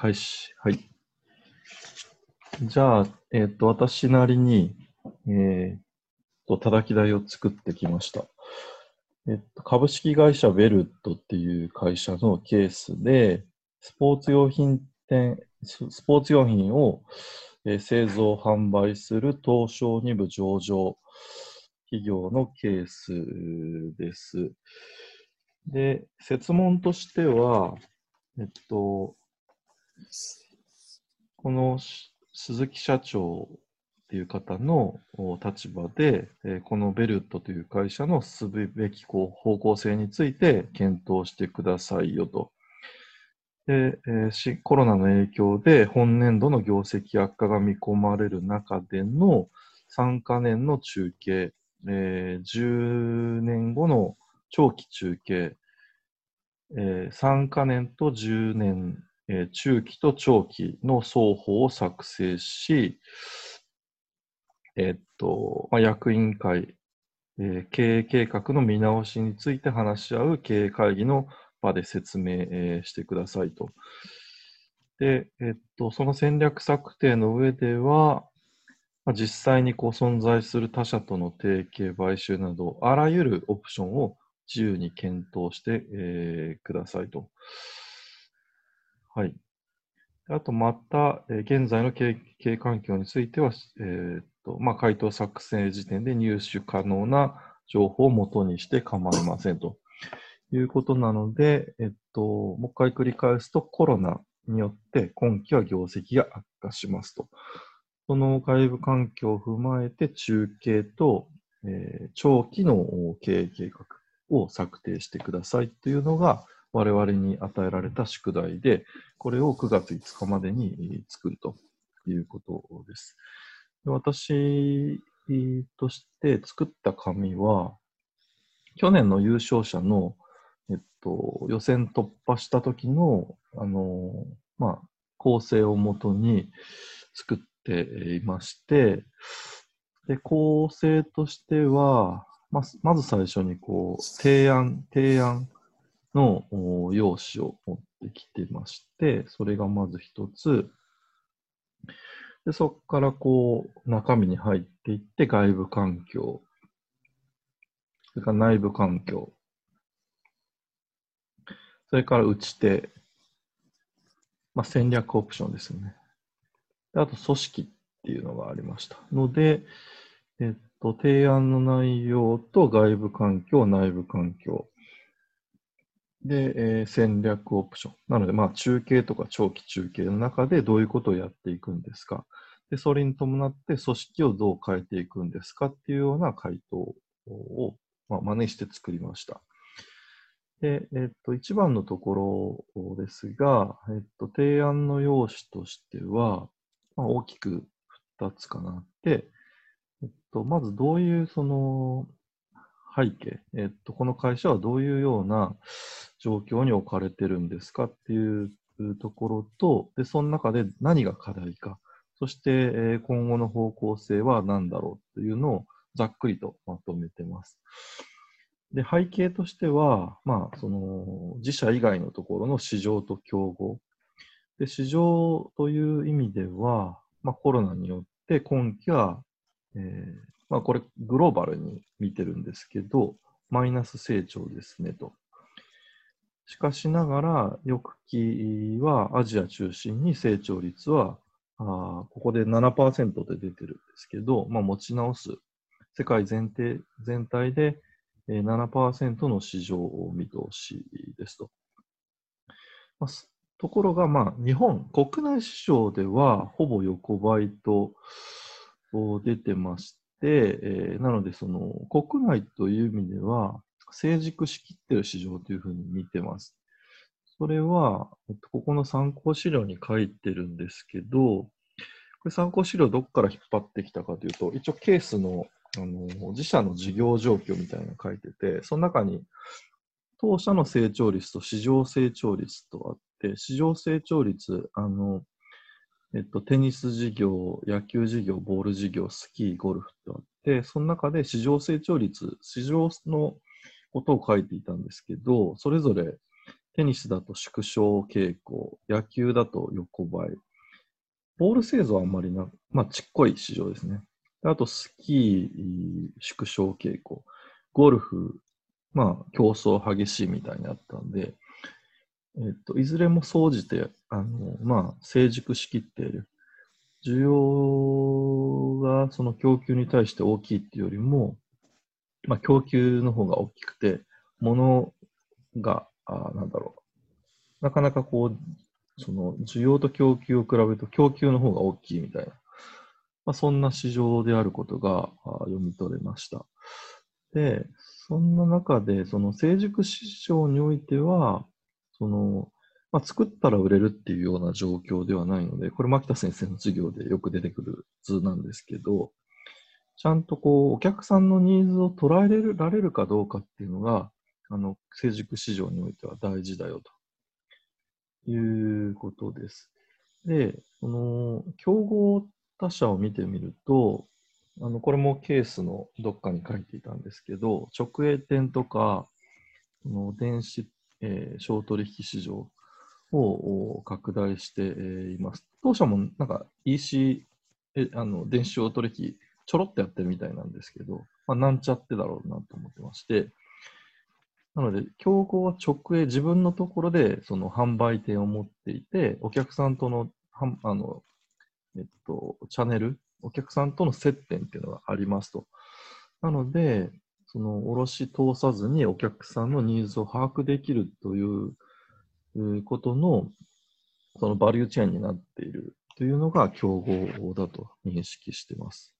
開始。はい。じゃあ、えっ、と、私なりに、えっ、と、叩き台を作ってきました。えっと、株式会社ベルトっていう会社のケースで、スポーツ用品店、ススポーツ用品を、えー製造、販売する東証2部上場企業のケースです。で、設問としては、えっと、この鈴木社長っていう方の立場で、このベルトという会社の進むべき方向性について検討してくださいよと。で、コロナの影響で本年度の業績悪化が見込まれる中での3カ年の中継、えー10年後の長期中継、えー3カ年と10年、えー中期と長期の双方を作成し、えっと、まあ、役員会、えー経営計画の見直しについて話し合う経営会議の場で説明、えーしてくださいと。で、えっと、その戦略策定の上では、まあ、実際にこう存在する他社との提携、買収など、あらゆるオプションを自由に検討して、えーくださいと。はい。あと、また、えー現在の経営環境については、えーっと、まあ、回答作成時点で入手可能な情報を元にして構いませんということなので、えっと、もう一回繰り返すと、コロナによって今期は業績が悪化しますと。その外部環境を踏まえて中継と、えー長期の経営計画を策定してくださいというのが我々に与えられた宿題で、これを9月5日までに作るということです。私として作った紙は、去年の優勝者の、えっと、予選突破した時の、あの、まあ、構成をもとに作っていまして、で、構成としては、まずまず最初にこう、提案、提案の用紙を持ってきてまして、それがまず一つ。で、そこからこう、中身に入っていって、外部環境、それから内部環境、それから打ち手、まあ、戦略オプションですよね。あと、組織っていうのがありました。ので、えっと、提案の内容と外部環境、内部環境。で、えー戦略オプション。なので、まあ、中継とか長期中継の中でどういうことをやっていくんですか。で、それに伴って組織をどう変えていくんですかっていうような回答を、まあ、真似して作りました。で、えっと、一番のところですが、えっと、提案の用紙としては、まあ、大きく2つかなって、えっと、まずどういうその背景、えっと、この会社はどういうような状況に置かれてるんですか？っていうところと、で、その中で何が課題か、そして、え今後の方向性は何だろう？っていうのをざっくりとまとめてます。で、背景としては、まあ、その、自社以外のところの市場と競合。で、市場という意味では、まあ、コロナによって今期は、えーまあ、これグローバルに見てるんですけど、マイナス成長ですねと。しかしながら、翌期はアジア中心に成長率は、あーここで7%で出てるんですけど、まあ、持ち直す。世界全体全体で7%の市場を見通しですと。まあところが、まあ、日本、国内市場ではほぼ横ばいと出てまして、えーなので、その国内という意味では、成熟しきってる市場というふうに見てます。それは、えっとここの参考資料に書いてるんですけど、これ参考資料どこから引っ張ってきたかというと、一応ケースのあの自社の事業状況みたいなのが書いてて、その中に当社の成長率と市場成長率とあって、市場成長率、あの、えっと、テニス事業、野球事業、ボール事業、スキー、ゴルフとあって、その中で市場成長率、市場のことを書いていたんですけど、それぞれテニスだと縮小傾向、野球だと横ばい。ボール製造はあんまりな、まあ、ちっこい市場ですね。あと、スキー、縮小傾向。ゴルフ、まあ、競争激しいみたいにあったんで、えっと、いずれも総じて、あの、まあ、成熟しきっている。需要がその供給に対して大きいっていうよりも、まあ、供給の方が大きくて、物が、あなんだろう。なかなかこう、その需要と供給を比べると供給の方が大きいみたいな、まあ、そんな市場であることが読み取れました。で、そんな中で、その成熟市場においては、その、まあ、作ったら売れるっていうような状況ではないので、これ、牧田先生の授業でよく出てくる図なんですけど、ちゃんとこう、お客さんのニーズを捉えられるかどうかっていうのが、あの、成熟市場においては大事だよということです。で、この、競合他社を見てみると、あのこれもケースのどっかに書いていたんですけど、直営店とか、この電子、えー、小取引市場を拡大しています。当社もなんか EC、えあの電子小取引ちょろっとやってるみたいなんですけど、まあ、なんちゃってだろうなと思ってまして、なので、競合は直営、自分のところでその販売店を持っていて、お客さんとのあの、えっと、チャンネル、お客さんとの接点っていうのがありますと。なので、その卸通さずにお客さんのニーズを把握できるということの、そのバリューチェーンになっているというのが競合だと認識しています。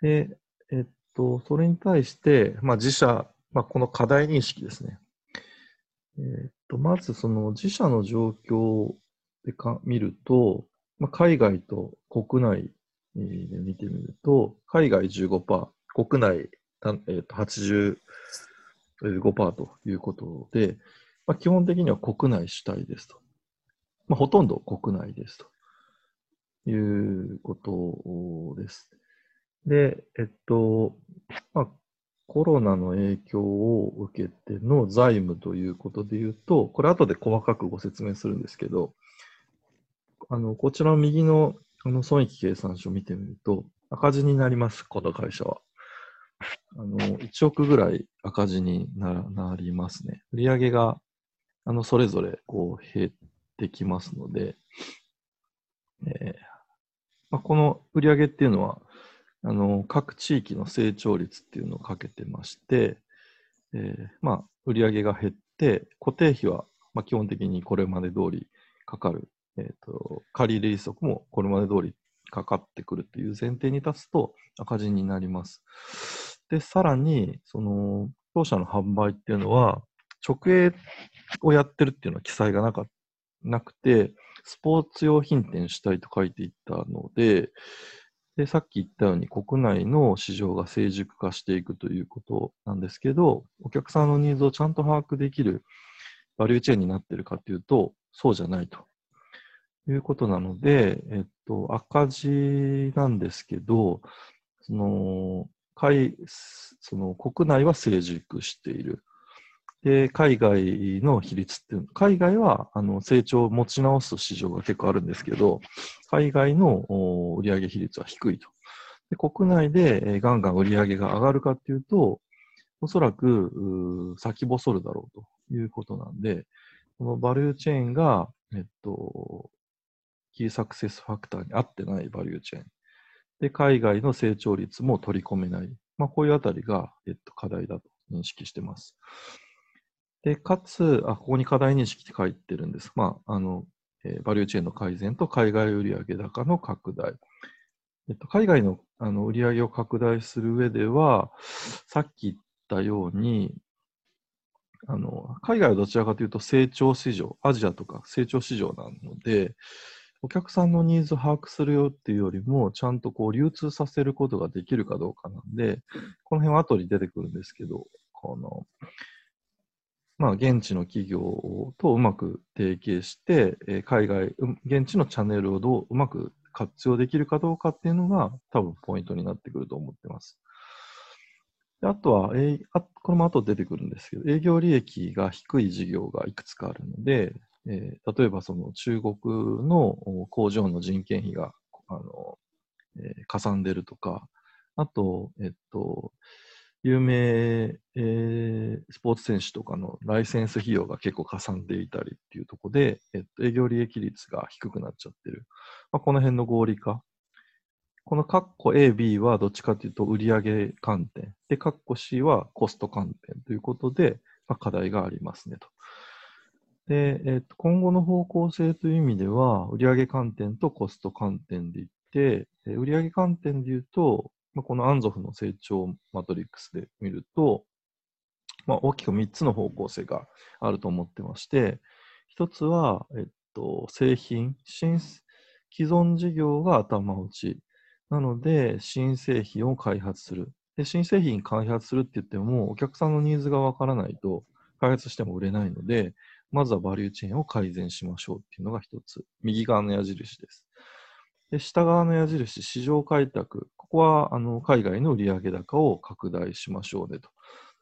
で、えっと、それに対して、まあ、自社、まあ、この課題認識ですね。えっと、まずその自社の状況でか見ると、まあ、海外と国内で見てみると、海外15%、国内、えー、と85%ということで、まあ、基本的には国内主体ですと。まあ、ほとんど国内ですということです。で、えっと、まあ、コロナの影響を受けての財務ということで言うと、これ後で細かくご説明するんですけど、あの、こちらの右のあの損益計算書を見てみると、赤字になります、この会社は。あの、1億ぐらい赤字になりますね。売上が、あの、それぞれ、こう、減ってきますので、えーまあ、この売上っていうのは、あの、各地域の成長率っていうのをかけてまして、えー、まあ、売上が減って、固定費は、まあ、基本的にこれまで通りかかる。えっ、ー、と、借入利息もこれまで通りかかってくるという前提に立つと赤字になります。で、さらに、その、当社の販売っていうのは、直営をやってるっていうのは記載がなかなくて、スポーツ用品店主体と書いていったので、で、さっき言ったように国内の市場が成熟化していくということなんですけど、お客さんのニーズをちゃんと把握できるバリューチェーンになってるかというと、そうじゃないということなので、えっと、赤字なんですけど、その、海その国内は成熟している。で、海外の比率っていう、海外はあの成長を持ち直す市場が結構あるんですけど、海外の売上比率は低いと。で国内でガンガン売上が上がるかっていうと、おそらく先細るだろうということなんで、このバリューチェーンが、えっと、キーサクセスファクターに合ってないバリューチェーン。で、海外の成長率も取り込めない。まあ、こういうあたりが、えっと、課題だと認識してます。で、かつ、あ、ここに課題認識って書いてるんです。まあ、あの、えー、バリューチェーンの改善と海外売上高の拡大。えっと、海外のあの売上を拡大する上では、さっき言ったように、あの海外はどちらかというと成長市場、アジアとか成長市場なので、お客さんのニーズを把握するよっていうよりも、ちゃんとこう流通させることができるかどうかなんで、この辺は後に出てくるんですけど、この、まあ、現地の企業とうまく提携して、え海外、現地のチャンネルをどううまく活用できるかどうかっていうのが多分ポイントになってくると思ってます。であとは、えあこれも後で出てくるんですけど、営業利益が低い事業がいくつかあるので、えー、例えばその中国の工場の人件費があの、えー、かさんでるとか、あと、えっと、有名、えー、スポーツ選手とかのライセンス費用が結構かさんでいたりっていうところで、えっと、営業利益率が低くなっちゃってる。まあ、この辺の合理化。このカッコ A、B はどっちかというと売上観点。で、カッコ C はコスト観点ということで、まあ、課題がありますねと。で、えっと、今後の方向性という意味では、売上観点とコスト観点でいって、売上観点で言うと、このアンゾフの成長マトリックスで見ると、まあ、大きく3つの方向性があると思ってまして、1つは、えっと、製品、新、既存事業が頭打ち。なので、新製品を開発する。で、新製品開発するって言っても、お客さんのニーズがわからないと、開発しても売れないので、まずはバリューチェーンを改善しましょうっていうのが一つ。右側の矢印です。で、下側の矢印、市場開拓。ここは、あの、海外の売上高を拡大しましょうねと。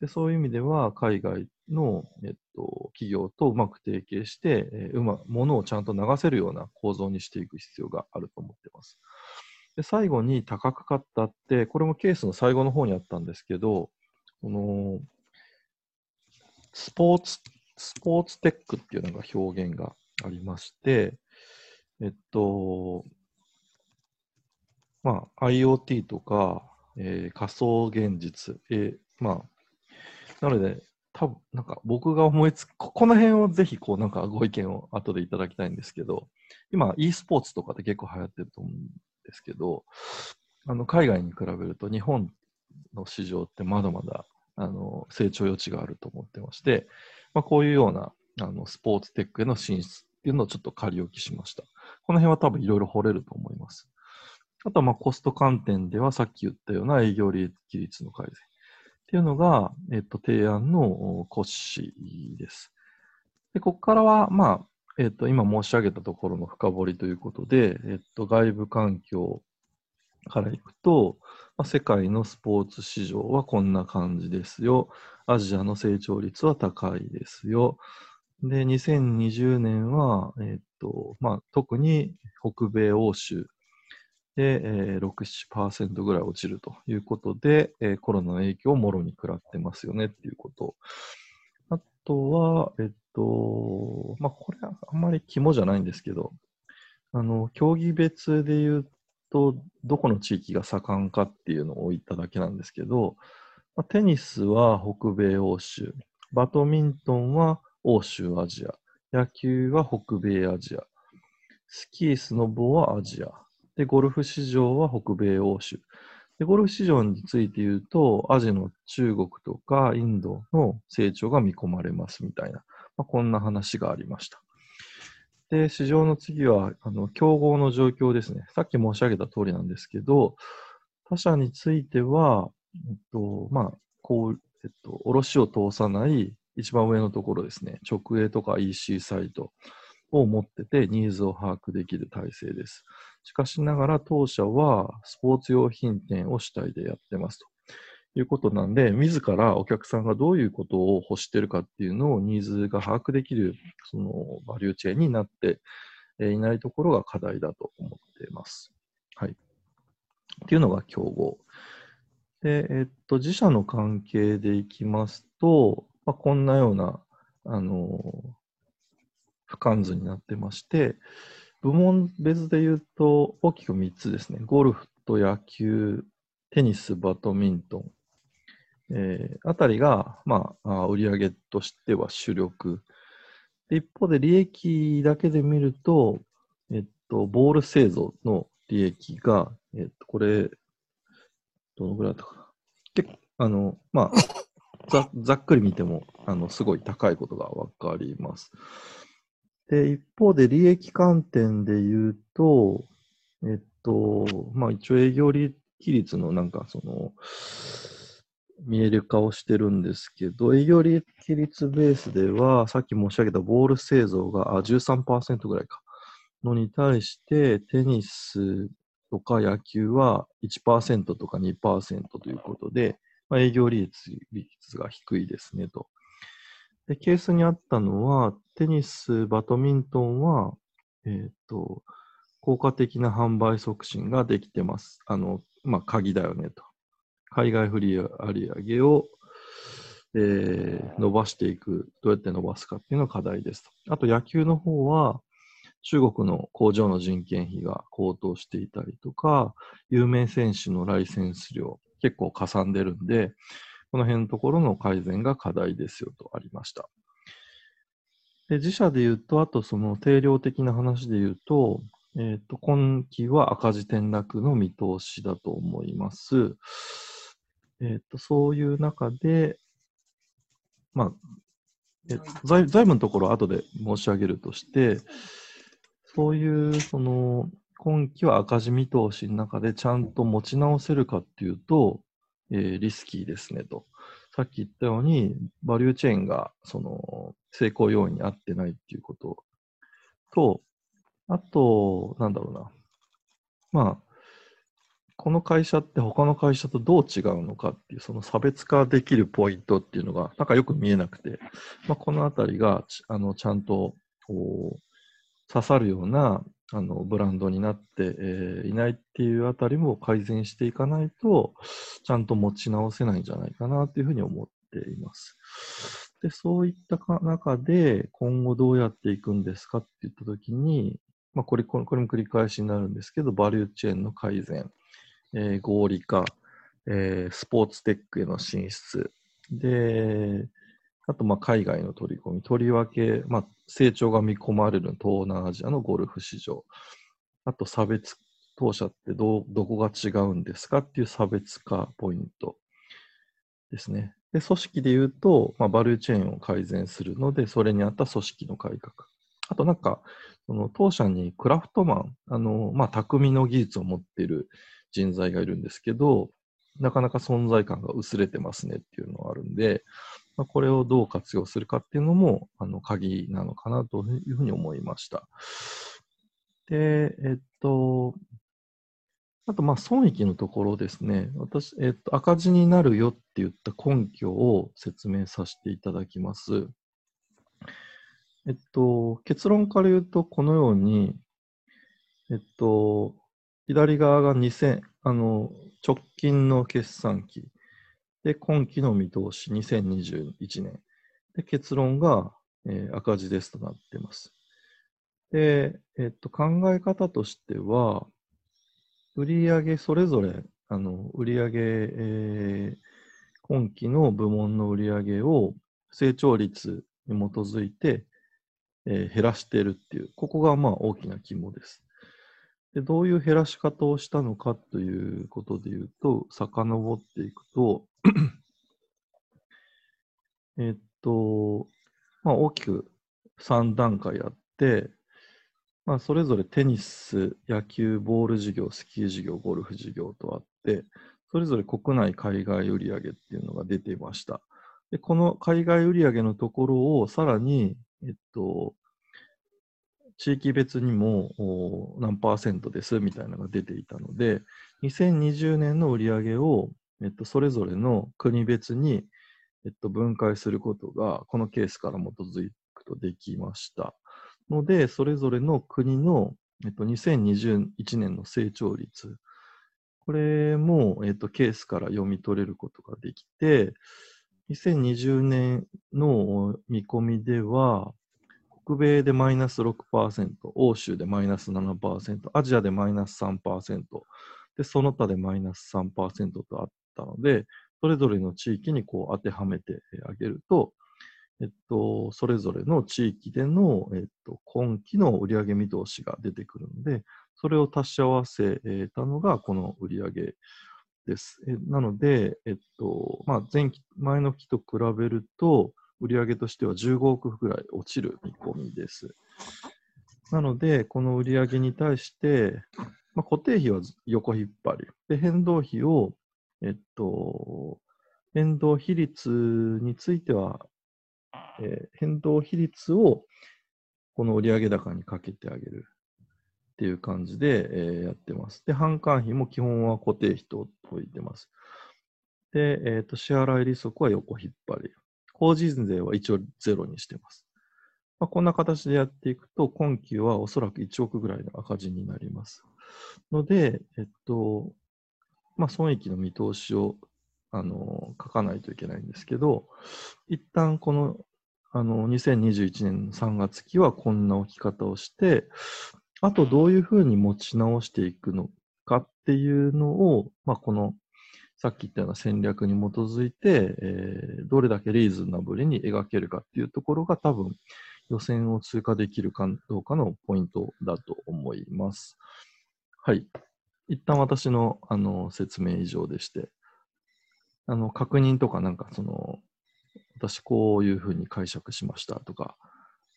で、そういう意味では、海外の、えっと、企業とうまく提携して、えー、うま、物をちゃんと流せるような構造にしていく必要があると思っています。で、最後に高かったって、これもケースの最後の方にあったんですけど、この、スポーツ、スポーツテックっていうのが表現がありまして、えっと、まあ、IoT とか、えー、仮想現実、えー、まあ、なので、多分なんか僕が思いつく、この辺をぜひこうなんかご意見を後でいただきたいんですけど、今 e スポーツとかって結構流行ってると思うんですけど、あの海外に比べると日本の市場ってまだまだあの成長余地があると思ってまして、まあ、こういうようなあのスポーツテックへの進出っていうのをちょっと仮置きしました。この辺は多分いろいろ掘れると思います。あとはまあコスト観点ではさっき言ったような営業利益率の改善。っていうのが、えっと、提案の骨子です。で、ここからは、まあ、えっと、今申し上げたところの深掘りということで、えっと、外部環境からいくと、まあ、世界のスポーツ市場はこんな感じですよ。アジアの成長率は高いですよ。で、2020年は、えっと、まあ、特に北米欧州で、えー、6、7%ぐらい落ちるということで、えー、コロナの影響をもろに食らってますよねっていうこと。あとは、えっと、まあ、これはあんまり肝じゃないんですけど、あの、競技別で言うと、どこの地域が盛んかっていうのを置いただけなんですけど、まあ、テニスは北米欧州、バドミントンは欧州アジア、野球は北米アジア、スキー、スノボはアジア、で、ゴルフ市場は北米欧州。で、ゴルフ市場について言うと、アジアの中国とかインドの成長が見込まれますみたいな、まあ、こんな話がありました。で、市場の次は、あの、競合の状況ですね。さっき申し上げた通りなんですけど、他社については、えっと、まあ、こう、えっと、卸を通さない一番上のところですね。直営とか EC サイトを持ってて、ニーズを把握できる体制です。しかしながら当社はスポーツ用品店を主体でやってますということなんで、自らお客さんがどういうことを欲してるかっていうのをニーズが把握できるそのバリューチェーンになっていないところが課題だと思っています。はい。っていうのが競合。で、えっと、自社の関係でいきますと、まあ、こんなような、あの、俯瞰図になってまして、部門別で言うと大きく3つですね。ゴルフと野球、テニス、バドミントン、えー、あたりが、まあ、売上としては主力。一方で利益だけで見ると、えっと、ボール製造の利益が、えっと、これ、どのぐらいだったかな。結構、あの、まあ、ざざっくり見ても、あの、すごい高いことがわかります。で、一方で利益観点で言うと、えっと、まあ一応営業利益率のなんかその、見える化をしてるんですけど、営業利益率ベースでは、さっき申し上げたボール製造があ13%ぐらいか、のに対して、テニスとか野球は1%とか2%ということで、まあ、営業利率率が低いですねと。で、ケースにあったのは、テニス、バドミントンは、えっ、ー、と、効果的な販売促進ができてます。あの、まあ、鍵だよねと。海外フリー売上を、えー、伸ばしていく、どうやって伸ばすかっていうのが課題ですと。あと野球の方は、中国の工場の人件費が高騰していたりとか、有名選手のライセンス料結構かさんでるんで、この辺のところの改善が課題ですよとありました。で自社で言うと、あとその定量的な話で言うと、えっ、ー、と、今期は赤字転落の見通しだと思います。えっ、ー、と、そういう中で、まあ、え財財務のところは後で申し上げるとして、そういう、その、今期は赤字見通しの中でちゃんと持ち直せるかっていうと、えー、リスキーですねと。さっき言ったように、バリューチェーンが、その、成功要因に合ってないっていうことと、あと、なんだろうな。まあ、この会社って他の会社とどう違うのかっていう、その差別化できるポイントっていうのが、なんかよく見えなくて、まあ、このあたりがち、あの、ちゃんと、こう、刺さるような、あの、ブランドになって、えー、いないっていうあたりも改善していかないと、ちゃんと持ち直せないんじゃないかなというふうに思っています。で、そういった中で、今後どうやっていくんですかって言ったときに、まあ、これ、これも繰り返しになるんですけど、バリューチェーンの改善、えー、合理化、えー、スポーツテックへの進出、で、あと、ま、海外の取り込み、とりわけ、まあ、成長が見込まれる東南アジアのゴルフ市場、あと、差別当社ってどどこが違うんですかっていう差別化ポイントですね。で、組織で言うと、まあ、バルーチェーンを改善するので、それに合った組織の改革。あとなんか、その当社にクラフトマン、あの、まあ、匠の技術を持っている人材がいるんですけど、なかなか存在感が薄れてますねっていうのがあるんで、まあ、これをどう活用するかっていうのも、あの、鍵なのかなというふうに思いました。で、えっと、あと、ま、損益のところですね。私、えっと、赤字になるよって言った根拠を説明させていただきます。えっと、結論から言うと、このように、えっと、左側が2000、あの、直近の決算期。で、今期の見通し、2021年。で、結論が、えー、赤字ですとなっています。で、えっと、考え方としては、売上それぞれ、あの、売上、えー、今期の部門の売上を成長率に基づいて、えー、減らしているっていう、ここがまあ大きな肝です。で、どういう減らし方をしたのかということで言うと、遡っていくと えっと、まあ大きく3段階あって、まあそれぞれテニス、野球、ボール事業、スキー事業、ゴルフ事業とあって、それぞれ国内、海外売上っていうのが出ていました。で、この海外売上のところをさらにえっと、地域別にも何パーセントですみたいなのが出ていたので、2020年の売り上げを、えっと、それぞれの国別に、えっと、分解することが、このケースから基づくとできました。ので、それぞれの国の、えっと、2021年の成長率、これも、えっと、ケースから読み取れることができて、2020年の見込みでは、北米でマイナス6%、欧州でマイナス7%、アジアでマイナス3%、で、その他でマイナス3%とあったので、それぞれの地域にこう当てはめてあげると、えっと、それぞれの地域での、えっと、今期の売上見通しが出てくるので、それを足し合わせたのがこの売上です。なので、えっと、まあ、前期、前の期と比べると、売上としては15億ぐらい落ちる見込みです。なので、この売上に対して、まあ、固定費は横引っ張り、で変動費を、えっと、変動比率については、えー、変動比率をこの売上高にかけてあげる。っていう感じで、えー、やってます。で、販管費も基本は固定費と置いてます。で、えっ、と、支払い利息は横引っ張り。法人税は一応ゼロにしてます。まあ、こんな形でやっていくと、今期はおそらく1億ぐらいの赤字になります。ので、えっと、まあ、損益の見通しをあの書かないといけないんですけど、一旦このあの2021年の3月期はこんな置き方をして、あとどういうふうに持ち直していくのかっていうのを、まあ、このさっき言ったような戦略に基づいて、えー、どれだけリーズナブルに描けるかっていうところが多分予選を通過できるかどうかのポイントだと思います。はい。一旦私のあの説明以上でして、あの確認とかなんかその、私こういうふうに解釈しましたとか、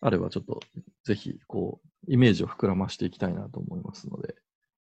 あればちょっとぜひこうイメージを膨らましていきたいなと思いますので、